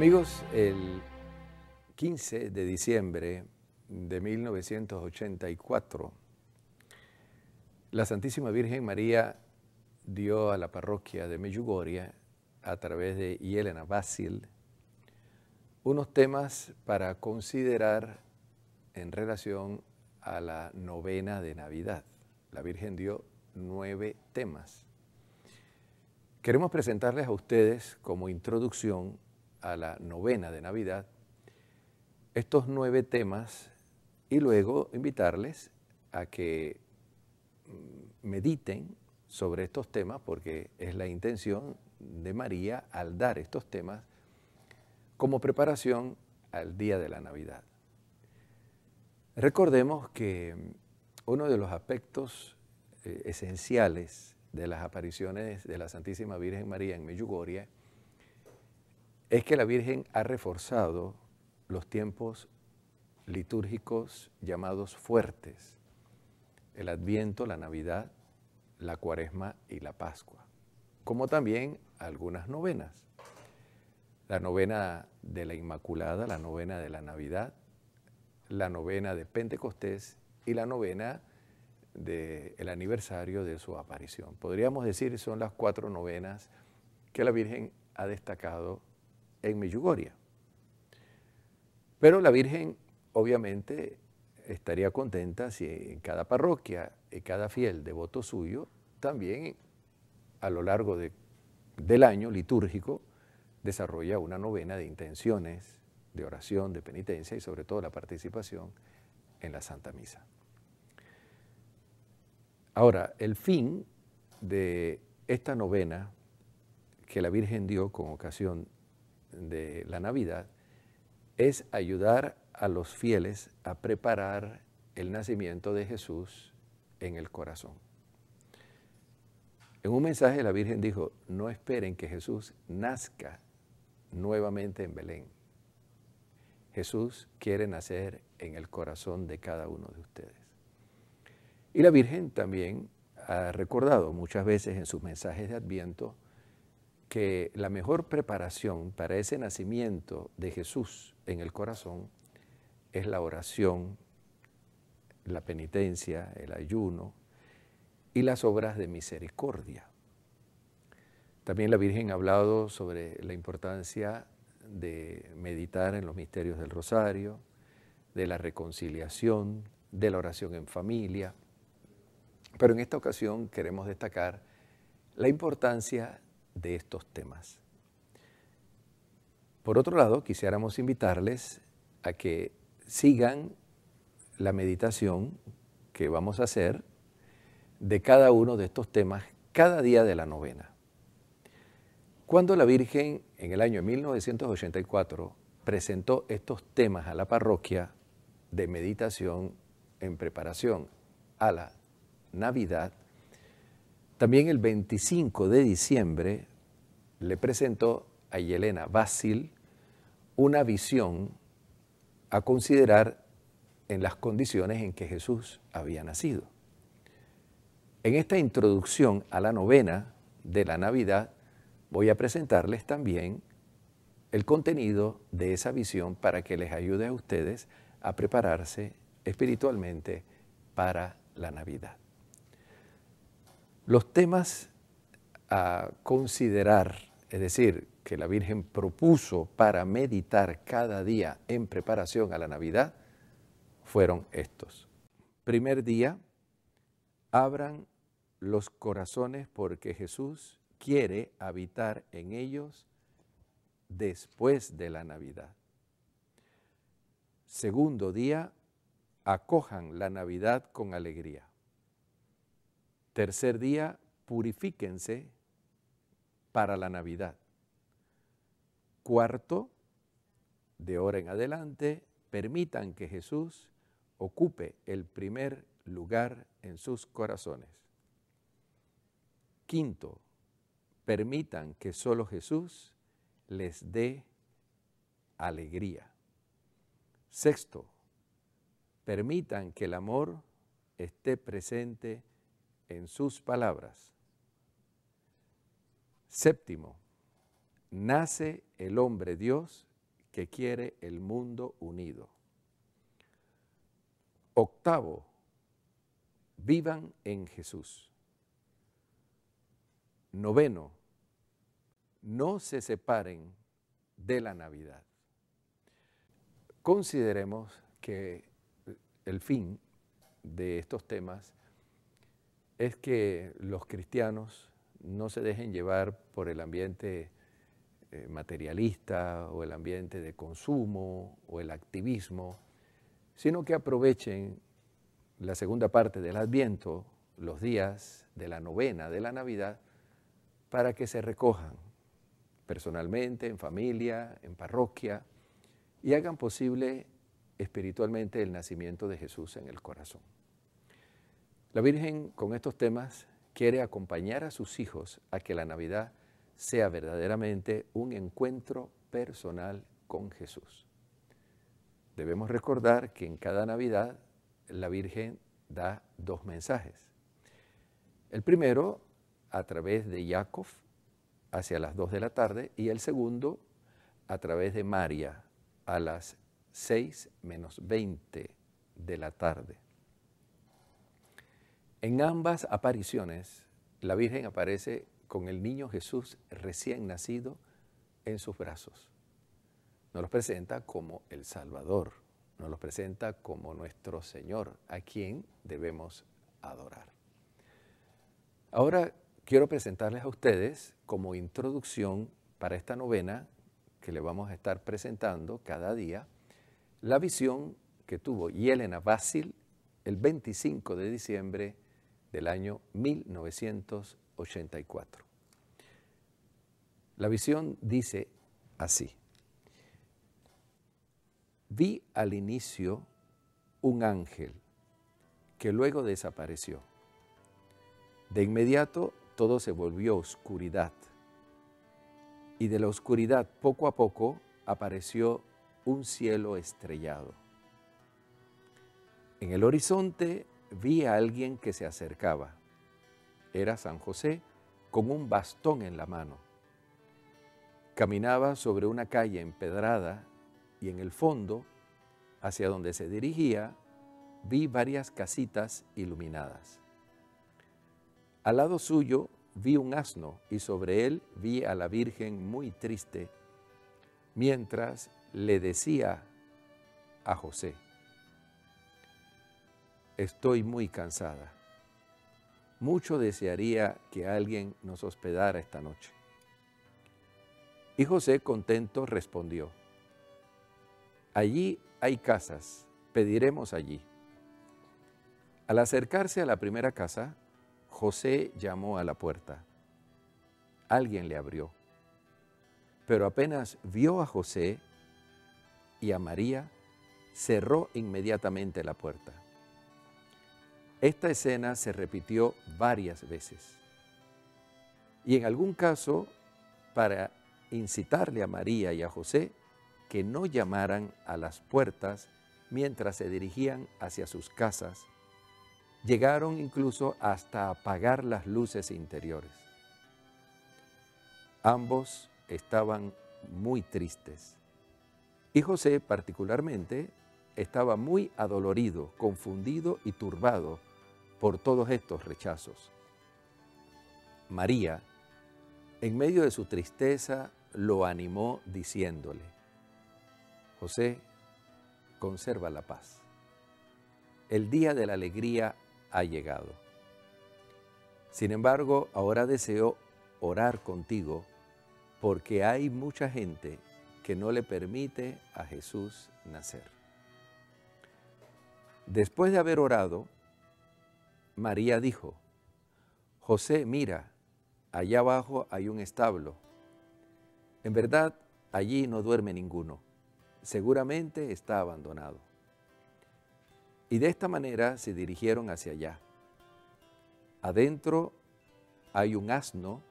Amigos, el 15 de diciembre de 1984, la Santísima Virgen María dio a la parroquia de Medjugorje, a través de Yelena Basil, unos temas para considerar en relación a la novena de Navidad. La Virgen dio nueve temas. Queremos presentarles a ustedes como introducción a la novena de Navidad estos nueve temas y luego invitarles a que mm, mediten sobre estos temas porque es la intención de María al dar estos temas como preparación al día de la Navidad. Recordemos que uno de los aspectos eh, esenciales de las apariciones de la Santísima Virgen María en Medjugorje es que la Virgen ha reforzado los tiempos litúrgicos llamados fuertes, el Adviento, la Navidad, la Cuaresma y la Pascua, como también algunas novenas. La novena de la Inmaculada, la novena de la Navidad, la novena de Pentecostés y la novena del aniversario de su aparición. Podríamos decir son las cuatro novenas que la Virgen ha destacado en Medjugorje. Pero la Virgen obviamente estaría contenta si en cada parroquia y cada fiel devoto suyo también a lo largo del año litúrgico desarrolla una novena de intenciones, de oración, de penitencia y sobre todo la participación en la Santa Misa. Ahora, el fin de esta novena que la Virgen dio con ocasión de la Navidad es ayudar a los fieles a preparar el nacimiento de Jesús en el corazón. En un mensaje la Virgen dijo, no esperen que Jesús nazca nuevamente en Belén. Jesús quiere nacer en el corazón de cada uno de ustedes. Y la Virgen también ha recordado muchas veces en sus mensajes de Adviento que la mejor preparación para ese nacimiento de Jesús en el corazón es la oración, la penitencia, el ayuno y las obras de misericordia. También la Virgen ha hablado sobre la importancia de meditar en los misterios del rosario, de la reconciliación, de la oración en familia. Pero en esta ocasión queremos destacar la importancia de estos temas. Por otro lado, quisiéramos invitarles a que sigan la meditación que vamos a hacer de cada uno de estos temas cada día de la novena. Cuando la Virgen en el año 1984 presentó estos temas a la parroquia de meditación en preparación a la Navidad, también el 25 de diciembre le presentó a Yelena Basil una visión a considerar en las condiciones en que Jesús había nacido. En esta introducción a la novena de la Navidad voy a presentarles también el contenido de esa visión para que les ayude a ustedes a prepararse espiritualmente para la Navidad. Los temas a considerar, es decir, que la Virgen propuso para meditar cada día en preparación a la Navidad, fueron estos. Primer día, abran los corazones porque Jesús quiere habitar en ellos después de la Navidad. Segundo día, acojan la Navidad con alegría. Tercer día, purifíquense para la Navidad. Cuarto, de ahora en adelante, permitan que Jesús ocupe el primer lugar en sus corazones. Quinto, permitan que solo Jesús les dé alegría. Sexto, permitan que el amor esté presente en sus palabras. Séptimo, nace el hombre Dios que quiere el mundo unido. Octavo, vivan en Jesús. Noveno, no se separen de la Navidad. Consideremos que el fin de estos temas es que los cristianos no se dejen llevar por el ambiente eh, materialista o el ambiente de consumo o el activismo, sino que aprovechen la segunda parte del Adviento, los días de la novena de la Navidad, para que se recojan personalmente, en familia, en parroquia, y hagan posible espiritualmente el nacimiento de Jesús en el corazón. La Virgen con estos temas quiere acompañar a sus hijos a que la Navidad sea verdaderamente un encuentro personal con Jesús. Debemos recordar que en cada Navidad la Virgen da dos mensajes. El primero a través de Jacob hacia las 2 de la tarde y el segundo a través de María a las 6 menos 20 de la tarde. En ambas apariciones, la Virgen aparece con el niño Jesús recién nacido en sus brazos. Nos los presenta como el Salvador, nos los presenta como nuestro Señor, a quien debemos adorar. Ahora quiero presentarles a ustedes como introducción para esta novena que le vamos a estar presentando cada día, la visión que tuvo Yelena Basil el 25 de diciembre del año 1984. La visión dice así, vi al inicio un ángel que luego desapareció. De inmediato todo se volvió oscuridad y de la oscuridad poco a poco apareció un cielo estrellado. En el horizonte vi a alguien que se acercaba. Era San José con un bastón en la mano. Caminaba sobre una calle empedrada y en el fondo, hacia donde se dirigía, vi varias casitas iluminadas. Al lado suyo vi un asno y sobre él vi a la Virgen muy triste, mientras le decía a José, estoy muy cansada. Mucho desearía que alguien nos hospedara esta noche. Y José contento respondió, allí hay casas, pediremos allí. Al acercarse a la primera casa, José llamó a la puerta. Alguien le abrió. Pero apenas vio a José y a María, cerró inmediatamente la puerta. Esta escena se repitió varias veces. Y en algún caso, para incitarle a María y a José que no llamaran a las puertas mientras se dirigían hacia sus casas Llegaron incluso hasta apagar las luces interiores. Ambos estaban muy tristes. Y José particularmente estaba muy adolorido, confundido y turbado por todos estos rechazos. María, en medio de su tristeza, lo animó diciéndole, José, conserva la paz. El día de la alegría ha llegado. Sin embargo, ahora deseo orar contigo porque hay mucha gente que no le permite a Jesús nacer. Después de haber orado, María dijo, José, mira, allá abajo hay un establo. En verdad, allí no duerme ninguno. Seguramente está abandonado. Y de esta manera se dirigieron hacia allá. Adentro hay un asno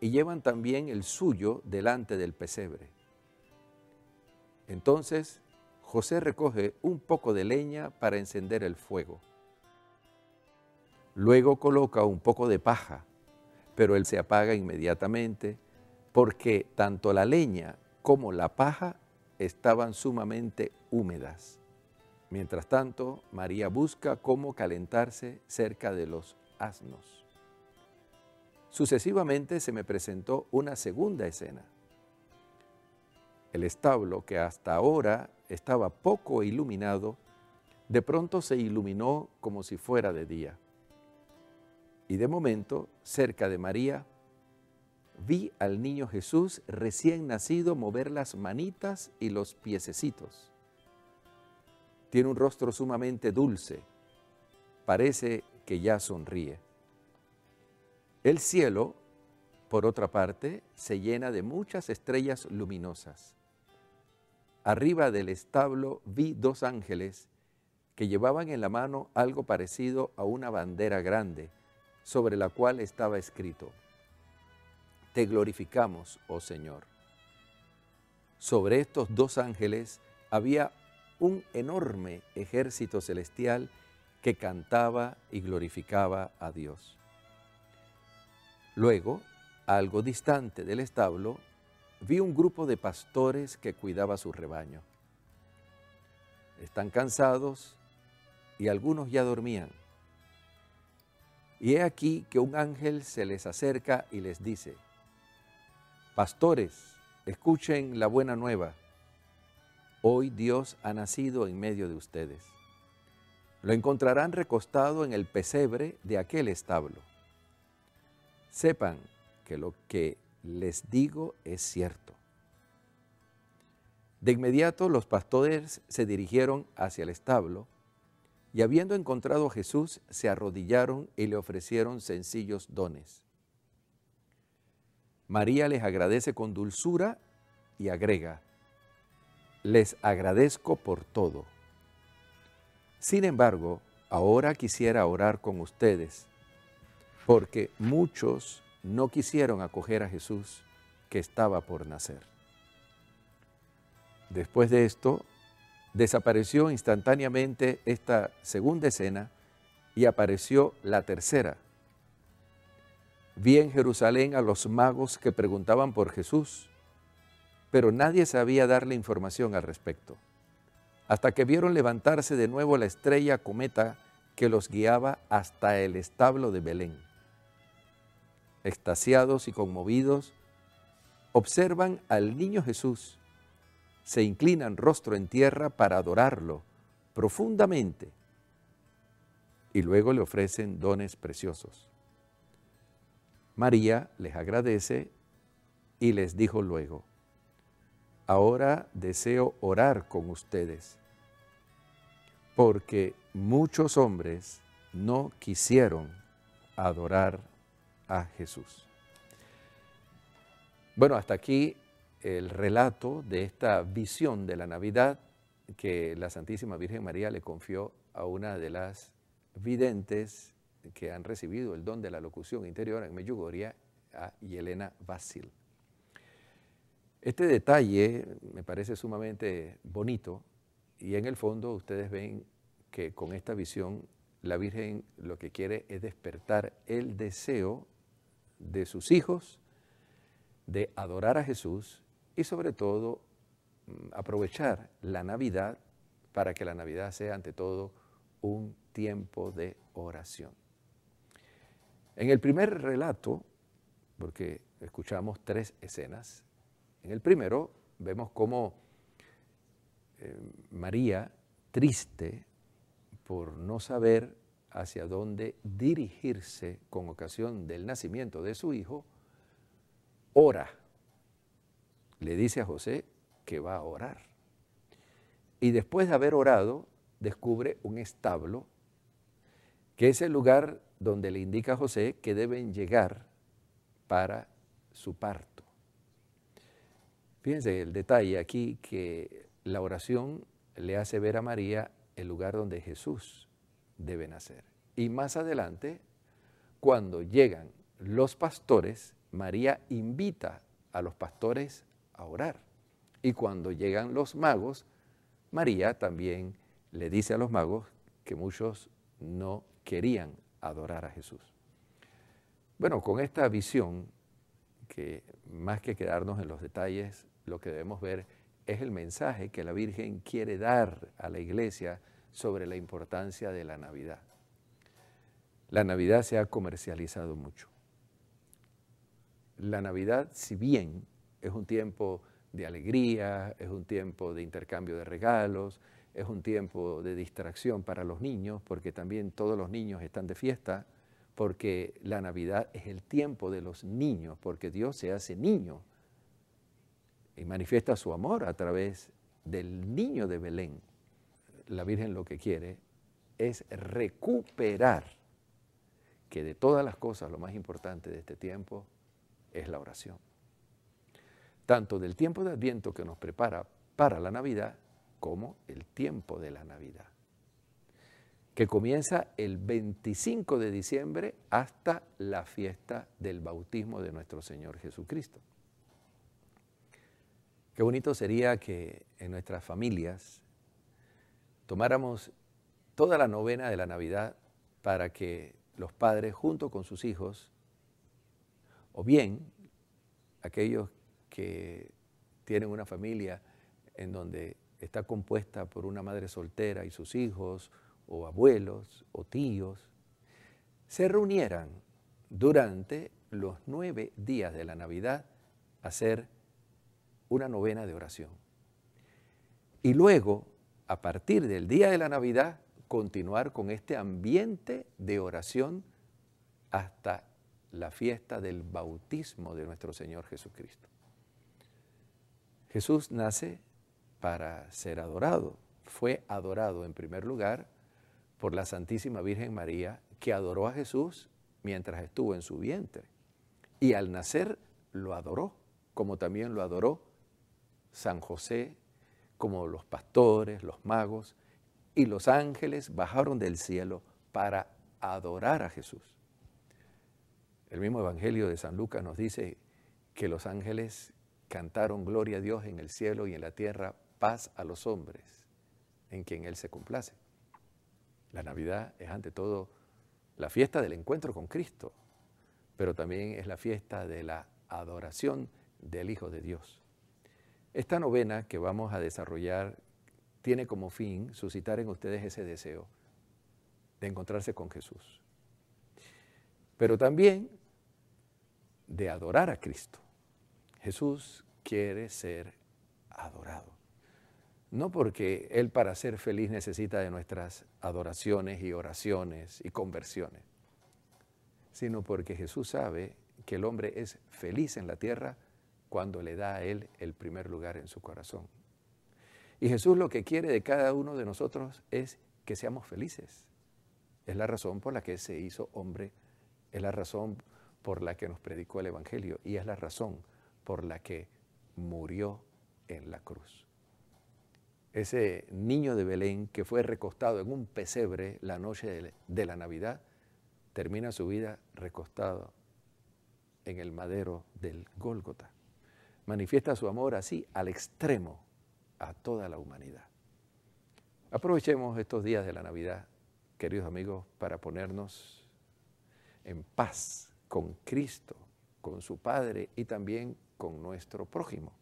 y llevan también el suyo delante del pesebre. Entonces José recoge un poco de leña para encender el fuego. Luego coloca un poco de paja, pero él se apaga inmediatamente porque tanto la leña como la paja estaban sumamente húmedas. Mientras tanto, María busca cómo calentarse cerca de los asnos. Sucesivamente se me presentó una segunda escena. El establo, que hasta ahora estaba poco iluminado, de pronto se iluminó como si fuera de día. Y de momento, cerca de María, vi al niño Jesús recién nacido mover las manitas y los piececitos. Tiene un rostro sumamente dulce, parece que ya sonríe. El cielo, por otra parte, se llena de muchas estrellas luminosas. Arriba del establo vi dos ángeles que llevaban en la mano algo parecido a una bandera grande, sobre la cual estaba escrito, Te glorificamos, oh Señor. Sobre estos dos ángeles había un enorme ejército celestial que cantaba y glorificaba a Dios. Luego, algo distante del establo, vi un grupo de pastores que cuidaba su rebaño. Están cansados y algunos ya dormían. Y he aquí que un ángel se les acerca y les dice, Pastores, escuchen la buena nueva. Hoy Dios ha nacido en medio de ustedes. Lo encontrarán recostado en el pesebre de aquel establo. Sepan que lo que les digo es cierto. De inmediato los pastores se dirigieron hacia el establo y habiendo encontrado a Jesús, se arrodillaron y le ofrecieron sencillos dones. María les agradece con dulzura y agrega, les agradezco por todo. Sin embargo, ahora quisiera orar con ustedes, porque muchos no quisieron acoger a Jesús que estaba por nacer. Después de esto, desapareció instantáneamente esta segunda escena y apareció la tercera. Vi en Jerusalén a los magos que preguntaban por Jesús, pero nadie sabía darle información al respecto, hasta que vieron levantarse de nuevo la estrella cometa que los guiaba hasta el establo de Belén. Extasiados y conmovidos, observan al niño Jesús se inclinan rostro en tierra para adorarlo profundamente y luego le ofrecen dones preciosos. María les agradece y les dijo luego, ahora deseo orar con ustedes, porque muchos hombres no quisieron adorar a Jesús. Bueno, hasta aquí el relato de esta visión de la Navidad que la Santísima Virgen María le confió a una de las videntes que han recibido el don de la locución interior en Medjugorje, a Yelena Basil. Este detalle me parece sumamente bonito y en el fondo ustedes ven que con esta visión la Virgen lo que quiere es despertar el deseo de sus hijos de adorar a Jesús y sobre todo mm, aprovechar la Navidad para que la Navidad sea ante todo un tiempo de oración. En el primer relato, porque escuchamos tres escenas, en el primero vemos cómo eh, María, triste por no saber hacia dónde dirigirse con ocasión del nacimiento de su hijo, ora le dice a José que va a orar. Y después de haber orado, descubre un establo, que es el lugar donde le indica a José que deben llegar para su parto. Fíjense el detalle aquí que la oración le hace ver a María el lugar donde Jesús debe nacer. Y más adelante, cuando llegan los pastores, María invita a los pastores orar. Y cuando llegan los magos, María también le dice a los magos que muchos no querían adorar a Jesús. Bueno, con esta visión que más que quedarnos en los detalles, lo que debemos ver es el mensaje que la Virgen quiere dar a la iglesia sobre la importancia de la Navidad. La Navidad se ha comercializado mucho. La Navidad, si bien es un tiempo de alegría, es un tiempo de intercambio de regalos, es un tiempo de distracción para los niños, porque también todos los niños están de fiesta, porque la Navidad es el tiempo de los niños, porque Dios se hace niño y manifiesta su amor a través del niño de Belén. La Virgen lo que quiere es recuperar que de todas las cosas lo más importante de este tiempo es la oración. Tanto del tiempo de Adviento que nos prepara para la Navidad como el tiempo de la Navidad, que comienza el 25 de diciembre hasta la fiesta del bautismo de nuestro Señor Jesucristo. Qué bonito sería que en nuestras familias tomáramos toda la novena de la Navidad para que los padres junto con sus hijos, o bien aquellos que tienen una familia en donde está compuesta por una madre soltera y sus hijos, o abuelos, o tíos, se reunieran durante los nueve días de la Navidad a hacer una novena de oración. Y luego, a partir del día de la Navidad, continuar con este ambiente de oración hasta la fiesta del bautismo de nuestro Señor Jesucristo. Jesús nace para ser adorado. Fue adorado en primer lugar por la Santísima Virgen María, que adoró a Jesús mientras estuvo en su vientre. Y al nacer lo adoró, como también lo adoró San José, como los pastores, los magos y los ángeles bajaron del cielo para adorar a Jesús. El mismo Evangelio de San Lucas nos dice que los ángeles cantaron gloria a Dios en el cielo y en la tierra paz a los hombres en quien Él se complace. La Navidad es ante todo la fiesta del encuentro con Cristo, pero también es la fiesta de la adoración del Hijo de Dios. Esta novena que vamos a desarrollar tiene como fin suscitar en ustedes ese deseo de encontrarse con Jesús, pero también de adorar a Cristo. Jesús quiere ser adorado. No porque Él para ser feliz necesita de nuestras adoraciones y oraciones y conversiones, sino porque Jesús sabe que el hombre es feliz en la tierra cuando le da a Él el primer lugar en su corazón. Y Jesús lo que quiere de cada uno de nosotros es que seamos felices. Es la razón por la que se hizo hombre, es la razón por la que nos predicó el Evangelio y es la razón por la que murió en la cruz ese niño de Belén que fue recostado en un pesebre la noche de la Navidad, termina su vida recostado en el madero del Gólgota. Manifiesta su amor así al extremo a toda la humanidad. Aprovechemos estos días de la Navidad, queridos amigos, para ponernos en paz con Cristo, con su Padre y también con nuestro prójimo.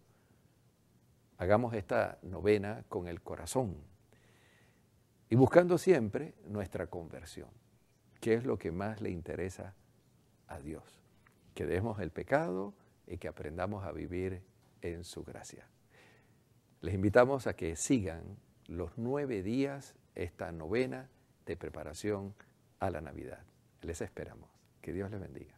Hagamos esta novena con el corazón y buscando siempre nuestra conversión, que es lo que más le interesa a Dios. Que dejemos el pecado y que aprendamos a vivir en su gracia. Les invitamos a que sigan los nueve días esta novena de preparación a la Navidad. Les esperamos. Que Dios les bendiga.